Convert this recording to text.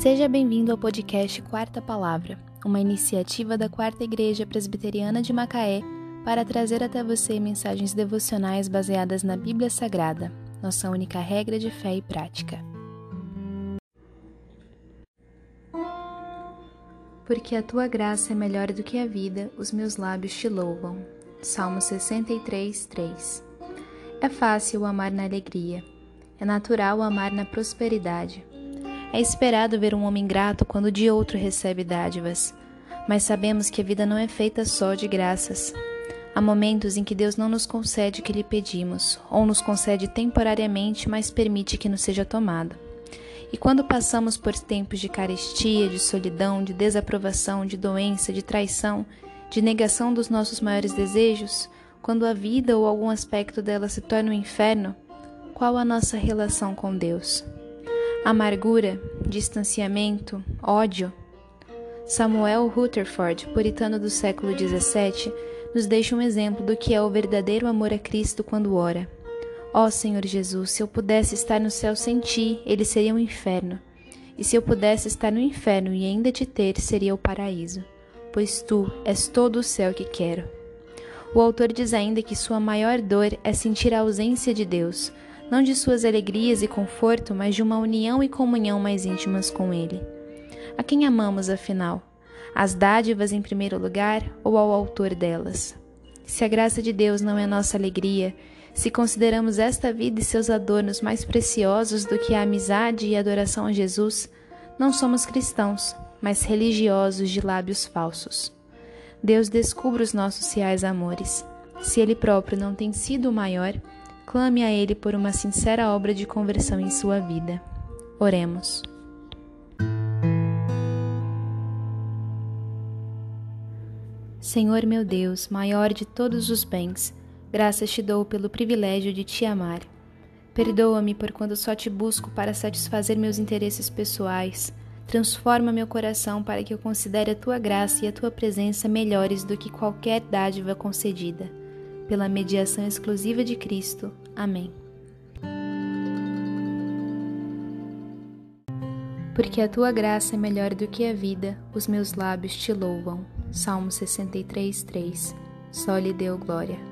Seja bem-vindo ao podcast Quarta Palavra, uma iniciativa da Quarta Igreja Presbiteriana de Macaé para trazer até você mensagens devocionais baseadas na Bíblia Sagrada, nossa única regra de fé e prática. Porque a tua graça é melhor do que a vida, os meus lábios te louvam. Salmo 63, 3 É fácil amar na alegria, é natural amar na prosperidade. É esperado ver um homem grato quando de outro recebe dádivas, mas sabemos que a vida não é feita só de graças. Há momentos em que Deus não nos concede o que lhe pedimos, ou nos concede temporariamente, mas permite que nos seja tomado. E quando passamos por tempos de carestia, de solidão, de desaprovação, de doença, de traição, de negação dos nossos maiores desejos, quando a vida ou algum aspecto dela se torna um inferno, qual a nossa relação com Deus? Amargura, distanciamento, ódio. Samuel Rutherford, puritano do século XVII, nos deixa um exemplo do que é o verdadeiro amor a Cristo quando ora. Ó oh, Senhor Jesus, se eu pudesse estar no céu sem ti, ele seria um inferno. E se eu pudesse estar no inferno e ainda te ter, seria o paraíso, pois tu és todo o céu que quero. O autor diz ainda que sua maior dor é sentir a ausência de Deus, não de suas alegrias e conforto, mas de uma união e comunhão mais íntimas com Ele. A quem amamos, afinal? As dádivas em primeiro lugar ou ao autor delas? Se a graça de Deus não é nossa alegria, se consideramos esta vida e seus adornos mais preciosos do que a amizade e adoração a Jesus, não somos cristãos, mas religiosos de lábios falsos. Deus descubra os nossos reais amores. Se Ele próprio não tem sido o maior, clame a Ele por uma sincera obra de conversão em sua vida. Oremos. Senhor meu Deus, maior de todos os bens, graças te dou pelo privilégio de te amar. Perdoa-me por quando só te busco para satisfazer meus interesses pessoais. Transforma meu coração para que eu considere a tua graça e a tua presença melhores do que qualquer dádiva concedida pela mediação exclusiva de Cristo. Amém. Porque a tua graça é melhor do que a vida, os meus lábios te louvam. Salmo 63, 3. Só lhe deu glória.